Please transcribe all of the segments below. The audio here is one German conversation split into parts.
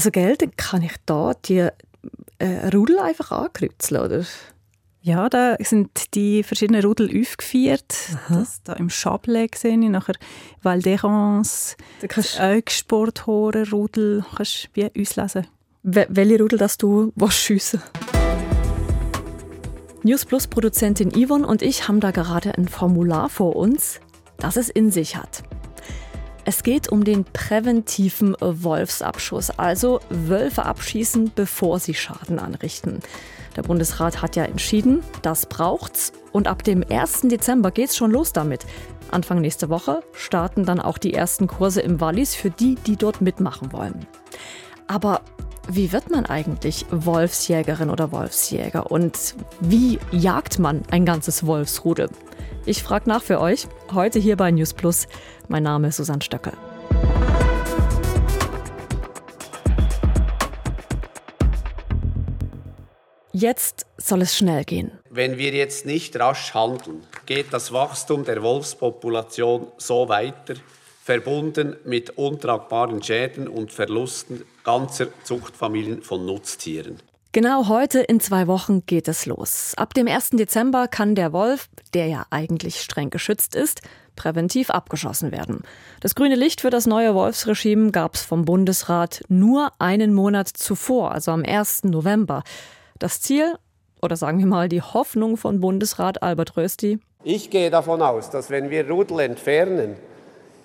Also Geld kann ich da die äh, Rudel einfach ankreuzeln, oder? Ja, da sind die verschiedenen Rudel aufgeführt. Aha. Das da im Chablais sehe ich. Nachher Val d'Erance, Eugsport-Horen, Rudel. Kannst du wie auslesen. welche Rudel das du schiessen News Plus Produzentin Yvonne und ich haben da gerade ein Formular vor uns, das es in sich hat. Es geht um den präventiven Wolfsabschuss, also Wölfe abschießen, bevor sie Schaden anrichten. Der Bundesrat hat ja entschieden, das braucht's. Und ab dem 1. Dezember geht's schon los damit. Anfang nächste Woche starten dann auch die ersten Kurse im Wallis für die, die dort mitmachen wollen. Aber wie wird man eigentlich Wolfsjägerin oder Wolfsjäger? Und wie jagt man ein ganzes Wolfsrudel? Ich frage nach für euch, heute hier bei News Plus. Mein Name ist Susanne Stöckel. Jetzt soll es schnell gehen. Wenn wir jetzt nicht rasch handeln, geht das Wachstum der Wolfspopulation so weiter, verbunden mit untragbaren Schäden und Verlusten ganzer Zuchtfamilien von Nutztieren. Genau heute in zwei Wochen geht es los. Ab dem 1. Dezember kann der Wolf, der ja eigentlich streng geschützt ist, präventiv abgeschossen werden. Das grüne Licht für das neue Wolfsregime gab es vom Bundesrat nur einen Monat zuvor, also am 1. November. Das Ziel, oder sagen wir mal die Hoffnung von Bundesrat Albert Rösti? Ich gehe davon aus, dass wenn wir Rudel entfernen,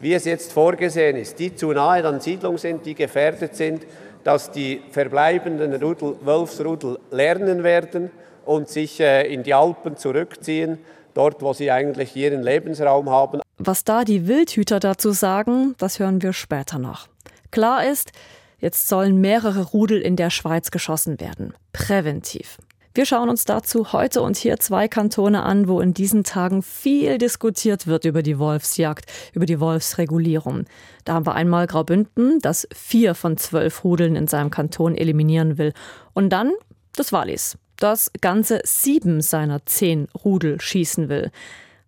wie es jetzt vorgesehen ist, die zu nahe an Siedlung sind, die gefährdet sind, dass die verbleibenden Rudel, Wolfsrudel lernen werden und sich äh, in die Alpen zurückziehen, dort, wo sie eigentlich ihren Lebensraum haben. Was da die Wildhüter dazu sagen, das hören wir später noch. Klar ist, jetzt sollen mehrere Rudel in der Schweiz geschossen werden. Präventiv. Wir schauen uns dazu heute und hier zwei Kantone an, wo in diesen Tagen viel diskutiert wird über die Wolfsjagd, über die Wolfsregulierung. Da haben wir einmal Graubünden, das vier von zwölf Rudeln in seinem Kanton eliminieren will. Und dann das Wallis, das ganze sieben seiner zehn Rudel schießen will.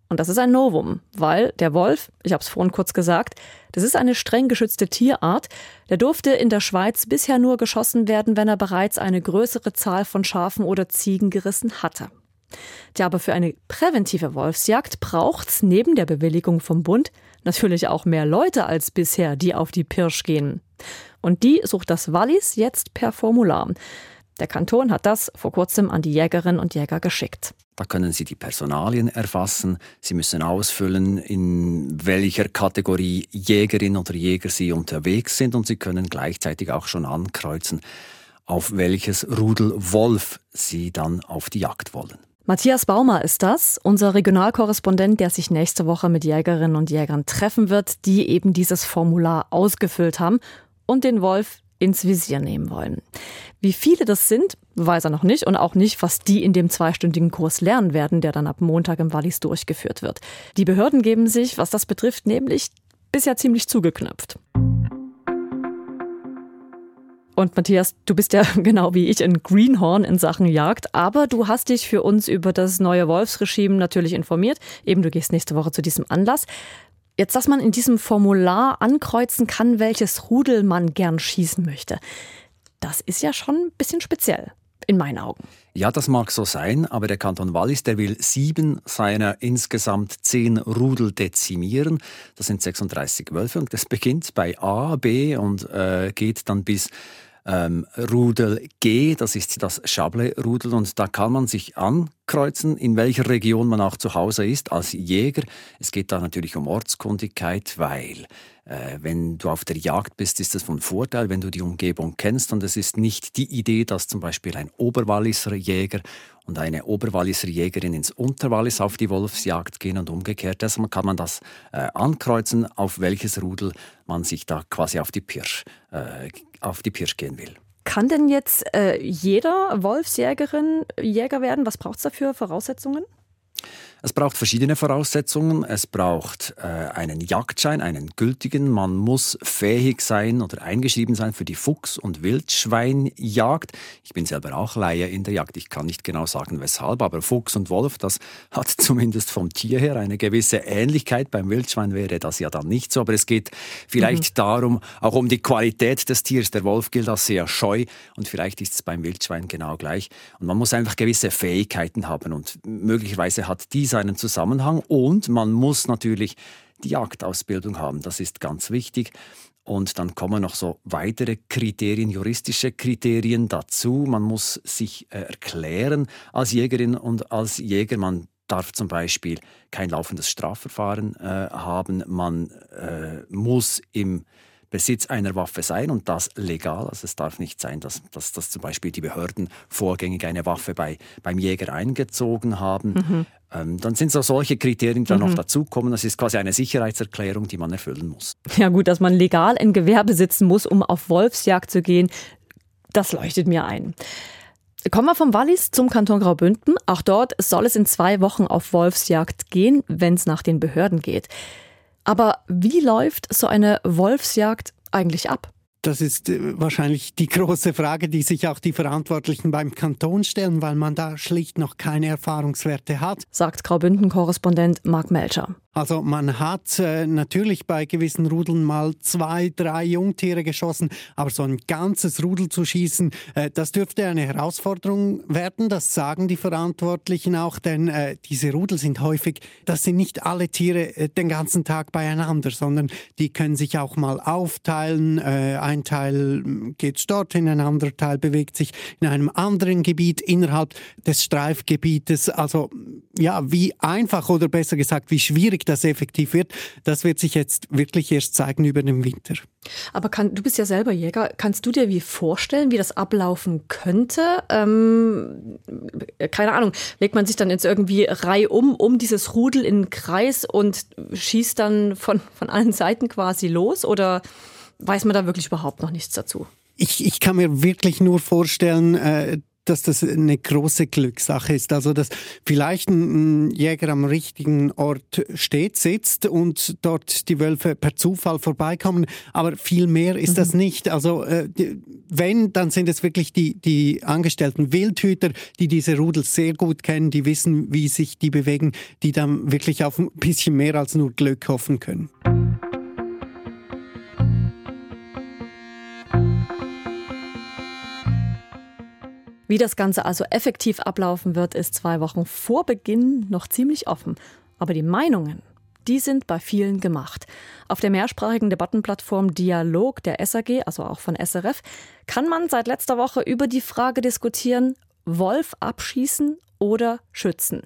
Und das ist ein Novum, weil der Wolf, ich habe es vorhin kurz gesagt, das ist eine streng geschützte Tierart. Der durfte in der Schweiz bisher nur geschossen werden, wenn er bereits eine größere Zahl von Schafen oder Ziegen gerissen hatte. Tja, aber für eine präventive Wolfsjagd braucht's neben der Bewilligung vom Bund natürlich auch mehr Leute als bisher, die auf die Pirsch gehen. Und die sucht das Wallis jetzt per Formular. Der Kanton hat das vor kurzem an die Jägerinnen und Jäger geschickt. Da können Sie die Personalien erfassen. Sie müssen ausfüllen, in welcher Kategorie Jägerin oder Jäger Sie unterwegs sind und Sie können gleichzeitig auch schon ankreuzen, auf welches Rudel Wolf Sie dann auf die Jagd wollen. Matthias Baumer ist das, unser Regionalkorrespondent, der sich nächste Woche mit Jägerinnen und Jägern treffen wird, die eben dieses Formular ausgefüllt haben und den Wolf ins Visier nehmen wollen. Wie viele das sind, weiß er noch nicht und auch nicht, was die in dem zweistündigen Kurs lernen werden, der dann ab Montag im Wallis durchgeführt wird. Die Behörden geben sich, was das betrifft, nämlich bisher ziemlich zugeknöpft. Und Matthias, du bist ja genau wie ich ein Greenhorn in Sachen Jagd, aber du hast dich für uns über das neue Wolfsregime natürlich informiert. Eben, du gehst nächste Woche zu diesem Anlass. Jetzt, dass man in diesem Formular ankreuzen kann, welches Rudel man gern schießen möchte. Das ist ja schon ein bisschen speziell, in meinen Augen. Ja, das mag so sein, aber der Kanton Wallis, der will sieben seiner insgesamt zehn Rudel dezimieren. Das sind 36 Wölfe und das beginnt bei A, B und äh, geht dann bis ähm, Rudel G, das ist das Chablais-Rudel und da kann man sich ankreuzen, in welcher Region man auch zu Hause ist als Jäger. Es geht da natürlich um Ortskundigkeit, weil wenn du auf der Jagd bist, ist es von Vorteil, wenn du die Umgebung kennst und es ist nicht die Idee, dass zum Beispiel ein Oberwalliser Jäger und eine Oberwalliser Jägerin ins Unterwallis auf die Wolfsjagd gehen und umgekehrt. Deshalb kann man das äh, ankreuzen, auf welches Rudel man sich da quasi auf die Pirsch, äh, auf die Pirsch gehen will. Kann denn jetzt äh, jeder Wolfsjägerin Jäger werden? Was braucht es dafür Voraussetzungen? Es braucht verschiedene Voraussetzungen. Es braucht äh, einen Jagdschein, einen gültigen. Man muss fähig sein oder eingeschrieben sein für die Fuchs- und Wildschweinjagd. Ich bin selber auch Laie in der Jagd. Ich kann nicht genau sagen, weshalb, aber Fuchs und Wolf, das hat zumindest vom Tier her eine gewisse Ähnlichkeit. Beim Wildschwein wäre das ja dann nicht so, aber es geht vielleicht mhm. darum, auch um die Qualität des Tiers. Der Wolf gilt als sehr scheu und vielleicht ist es beim Wildschwein genau gleich. Und man muss einfach gewisse Fähigkeiten haben und möglicherweise hat die seinen Zusammenhang und man muss natürlich die Jagdausbildung haben. Das ist ganz wichtig. Und dann kommen noch so weitere Kriterien, juristische Kriterien dazu. Man muss sich äh, erklären als Jägerin und als Jäger. Man darf zum Beispiel kein laufendes Strafverfahren äh, haben. Man äh, muss im Besitz einer Waffe sein und das legal. Also es darf nicht sein, dass, dass, dass zum Beispiel die Behörden vorgängig eine Waffe bei, beim Jäger eingezogen haben. Mhm. Ähm, dann sind so solche Kriterien, die dann mhm. noch dazukommen. Das ist quasi eine Sicherheitserklärung, die man erfüllen muss. Ja gut, dass man legal ein Gewehr besitzen muss, um auf Wolfsjagd zu gehen, das leuchtet mir ein. Kommen wir vom Wallis zum Kanton Graubünden. Auch dort soll es in zwei Wochen auf Wolfsjagd gehen, wenn es nach den Behörden geht. Aber wie läuft so eine Wolfsjagd eigentlich ab? Das ist äh, wahrscheinlich die große Frage, die sich auch die Verantwortlichen beim Kanton stellen, weil man da schlicht noch keine Erfahrungswerte hat. Sagt Graubünden-Korrespondent Marc Melcher. Also man hat äh, natürlich bei gewissen Rudeln mal zwei, drei Jungtiere geschossen, aber so ein ganzes Rudel zu schießen, äh, das dürfte eine Herausforderung werden. Das sagen die Verantwortlichen auch, denn äh, diese Rudel sind häufig, das sind nicht alle Tiere äh, den ganzen Tag beieinander, sondern die können sich auch mal aufteilen. Äh, ein Teil geht dorthin, ein anderer Teil bewegt sich in einem anderen Gebiet innerhalb des Streifgebietes. Also ja, wie einfach oder besser gesagt, wie schwierig das effektiv wird, das wird sich jetzt wirklich erst zeigen über den Winter. Aber kann, du bist ja selber Jäger. Kannst du dir wie vorstellen, wie das ablaufen könnte? Ähm, keine Ahnung. Legt man sich dann jetzt irgendwie Reihe um, um dieses Rudel in den Kreis und schießt dann von, von allen Seiten quasi los? Oder weiß man da wirklich überhaupt noch nichts dazu? Ich, ich kann mir wirklich nur vorstellen, äh, dass das eine große Glückssache ist. Also, dass vielleicht ein Jäger am richtigen Ort steht, sitzt und dort die Wölfe per Zufall vorbeikommen. Aber viel mehr ist mhm. das nicht. Also, äh, wenn, dann sind es wirklich die, die angestellten Wildhüter, die diese Rudel sehr gut kennen, die wissen, wie sich die bewegen, die dann wirklich auf ein bisschen mehr als nur Glück hoffen können. Wie das Ganze also effektiv ablaufen wird, ist zwei Wochen vor Beginn noch ziemlich offen. Aber die Meinungen, die sind bei vielen gemacht. Auf der mehrsprachigen Debattenplattform Dialog der SAG, also auch von SRF, kann man seit letzter Woche über die Frage diskutieren, Wolf abschießen oder schützen.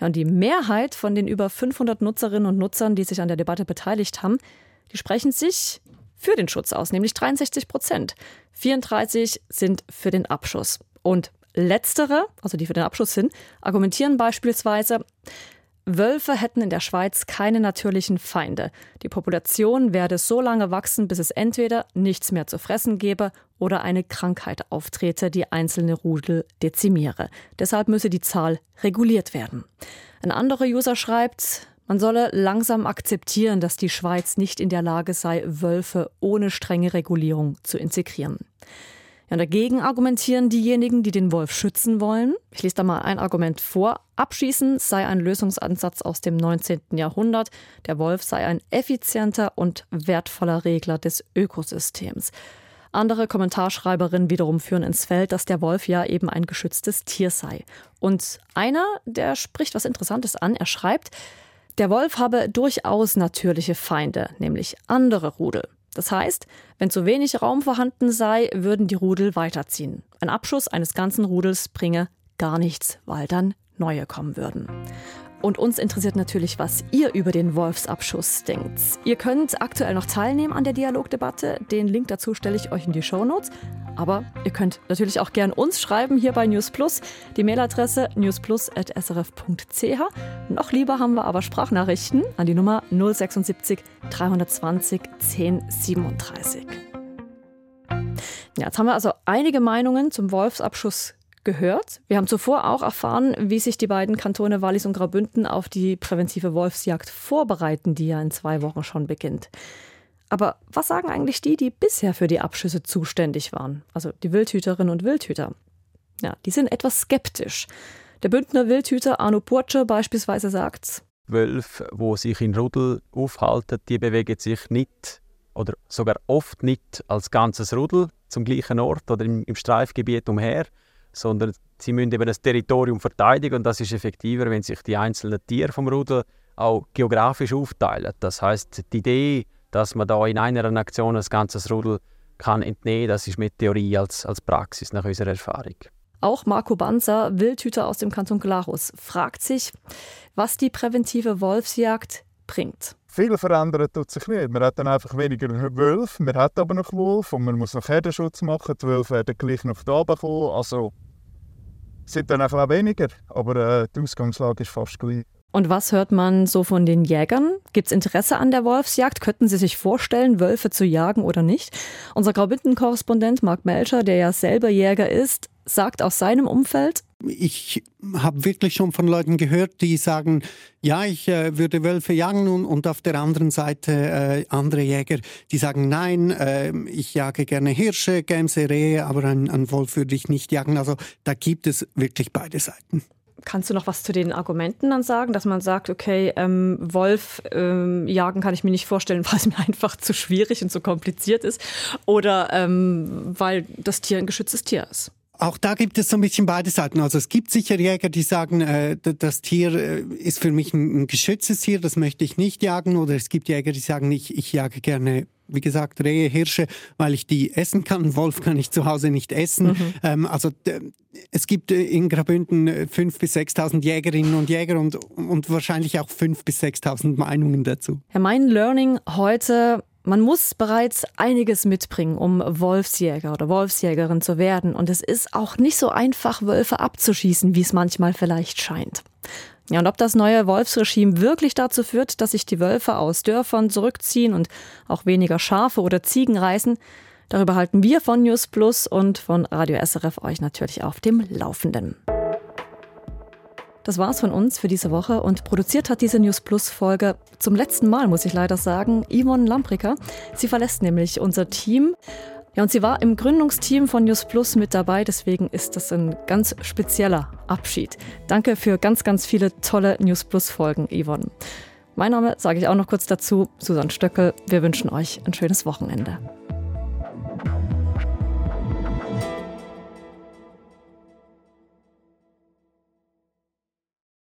Ja, und die Mehrheit von den über 500 Nutzerinnen und Nutzern, die sich an der Debatte beteiligt haben, die sprechen sich für den Schutz aus, nämlich 63 Prozent. 34 sind für den Abschuss. Und letztere, also die für den Abschuss sind, argumentieren beispielsweise, Wölfe hätten in der Schweiz keine natürlichen Feinde. Die Population werde so lange wachsen, bis es entweder nichts mehr zu fressen gebe oder eine Krankheit auftrete, die einzelne Rudel dezimiere. Deshalb müsse die Zahl reguliert werden. Ein anderer User schreibt, man solle langsam akzeptieren, dass die Schweiz nicht in der Lage sei, Wölfe ohne strenge Regulierung zu integrieren. Ja, dagegen argumentieren diejenigen, die den Wolf schützen wollen. Ich lese da mal ein Argument vor. Abschießen sei ein Lösungsansatz aus dem 19. Jahrhundert. Der Wolf sei ein effizienter und wertvoller Regler des Ökosystems. Andere Kommentarschreiberinnen wiederum führen ins Feld, dass der Wolf ja eben ein geschütztes Tier sei. Und einer, der spricht was Interessantes an. Er schreibt, der Wolf habe durchaus natürliche Feinde, nämlich andere Rudel. Das heißt, wenn zu wenig Raum vorhanden sei, würden die Rudel weiterziehen. Ein Abschuss eines ganzen Rudels bringe gar nichts, weil dann neue kommen würden. Und uns interessiert natürlich, was ihr über den Wolfsabschuss denkt. Ihr könnt aktuell noch teilnehmen an der Dialogdebatte. Den Link dazu stelle ich euch in die Shownotes. Aber ihr könnt natürlich auch gern uns schreiben hier bei News Plus. Die Mailadresse newsplus.srf.ch. Noch lieber haben wir aber Sprachnachrichten an die Nummer 076 320 1037. Ja, jetzt haben wir also einige Meinungen zum Wolfsabschuss gehört. Wir haben zuvor auch erfahren, wie sich die beiden Kantone Wallis und Graubünden auf die präventive Wolfsjagd vorbereiten, die ja in zwei Wochen schon beginnt. Aber was sagen eigentlich die, die bisher für die Abschüsse zuständig waren? Also die Wildhüterinnen und Wildhüter. Ja, die sind etwas skeptisch. Der Bündner Wildhüter Arno Burtscher beispielsweise sagt, Wölfe, wo sich in Rudel aufhalten, die bewegen sich nicht oder sogar oft nicht als ganzes Rudel zum gleichen Ort oder im, im Streifgebiet umher, sondern sie müssen eben das Territorium verteidigen und das ist effektiver, wenn sich die einzelnen Tiere vom Rudel auch geografisch aufteilen. Das heißt, die Idee, dass man da in einer Aktion ein ganzes Rudel kann entnehmen, das ist mehr Theorie als, als Praxis nach unserer Erfahrung. Auch Marco Banzer, Wildhüter aus dem Kanton Glarus, fragt sich, was die präventive Wolfsjagd bringt. Viel verändert tut sich nicht. Man hat dann einfach weniger Wölfe, man hat aber noch Wolf und man muss noch Herdenschutz machen. Die Wölfe werden gleich noch da kommen. Also sind dann einfach weniger, aber äh, die Ausgangslage ist fast gleich. Und was hört man so von den Jägern? Gibt es Interesse an der Wolfsjagd? Könnten Sie sich vorstellen, Wölfe zu jagen oder nicht? Unser Graubünden-Korrespondent Marc Melcher, der ja selber Jäger ist, sagt aus seinem Umfeld, ich habe wirklich schon von Leuten gehört, die sagen, ja, ich äh, würde Wölfe jagen und, und auf der anderen Seite äh, andere Jäger, die sagen, nein, äh, ich jage gerne Hirsche, Gämse, Rehe, aber einen, Wolf würde ich nicht jagen. Also da gibt es wirklich beide Seiten. Kannst du noch was zu den Argumenten dann sagen, dass man sagt, okay, ähm, Wolf ähm, jagen kann ich mir nicht vorstellen, weil es mir einfach zu schwierig und zu kompliziert ist oder ähm, weil das Tier ein geschütztes Tier ist? Auch da gibt es so ein bisschen beide Seiten. Also es gibt sicher Jäger, die sagen, äh, das Tier äh, ist für mich ein, ein geschütztes Tier, das möchte ich nicht jagen. Oder es gibt Jäger, die sagen, ich, ich jage gerne wie gesagt, Rehe, Hirsche, weil ich die essen kann. Wolf kann ich zu Hause nicht essen. Mhm. Ähm, also es gibt äh, in Graubünden 5.000 äh, bis 6.000 Jägerinnen und Jäger und, und wahrscheinlich auch 5.000 bis 6.000 Meinungen dazu. Ja, mein Learning heute man muss bereits einiges mitbringen, um Wolfsjäger oder Wolfsjägerin zu werden. Und es ist auch nicht so einfach, Wölfe abzuschießen, wie es manchmal vielleicht scheint. Ja, und ob das neue Wolfsregime wirklich dazu führt, dass sich die Wölfe aus Dörfern zurückziehen und auch weniger Schafe oder Ziegen reißen, darüber halten wir von News Plus und von Radio SRF euch natürlich auf dem Laufenden. Das war's von uns für diese Woche und produziert hat diese News Plus Folge zum letzten Mal, muss ich leider sagen, Yvonne Lampricker. Sie verlässt nämlich unser Team. Ja, und sie war im Gründungsteam von News Plus mit dabei, deswegen ist das ein ganz spezieller Abschied. Danke für ganz, ganz viele tolle News Plus Folgen, Yvonne. Mein Name sage ich auch noch kurz dazu, Susanne Stöckel. Wir wünschen euch ein schönes Wochenende.